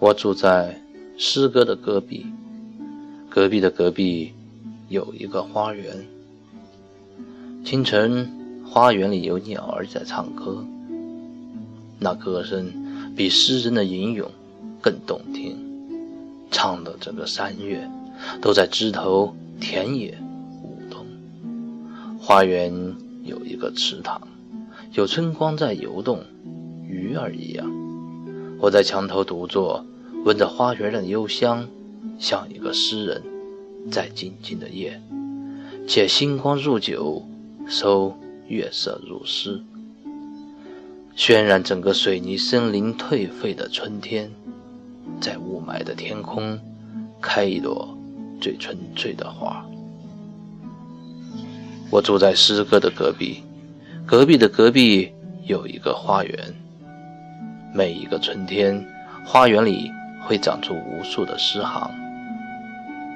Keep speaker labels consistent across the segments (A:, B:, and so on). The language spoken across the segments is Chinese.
A: 我住在诗歌的隔壁，隔壁的隔壁有一个花园。清晨，花园里有鸟儿在唱歌，那歌声比诗人的吟咏更动听，唱的整个山岳都在枝头田野舞动。花园有一个池塘，有春光在游动，鱼儿一样。我在墙头独坐。闻着花园的幽香，像一个诗人，在静静的夜，借星光入酒，收月色入诗，渲染整个水泥森林颓废的春天，在雾霾的天空，开一朵最纯粹的花。我住在诗歌的隔壁，隔壁的隔壁有一个花园，每一个春天，花园里。会长出无数的诗行。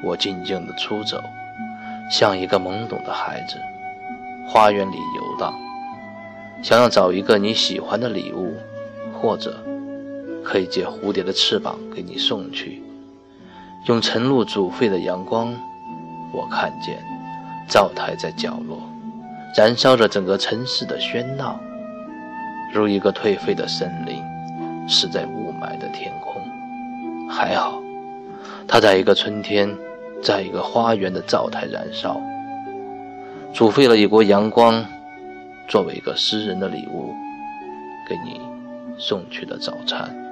A: 我静静地出走，像一个懵懂的孩子，花园里游荡，想要找一个你喜欢的礼物，或者可以借蝴蝶的翅膀给你送去。用晨露煮沸的阳光，我看见灶台在角落，燃烧着整个城市的喧闹，如一个颓废的森林，是在雾霾的天空。还好，它在一个春天，在一个花园的灶台燃烧，煮沸了一锅阳光，作为一个诗人的礼物，给你送去的早餐。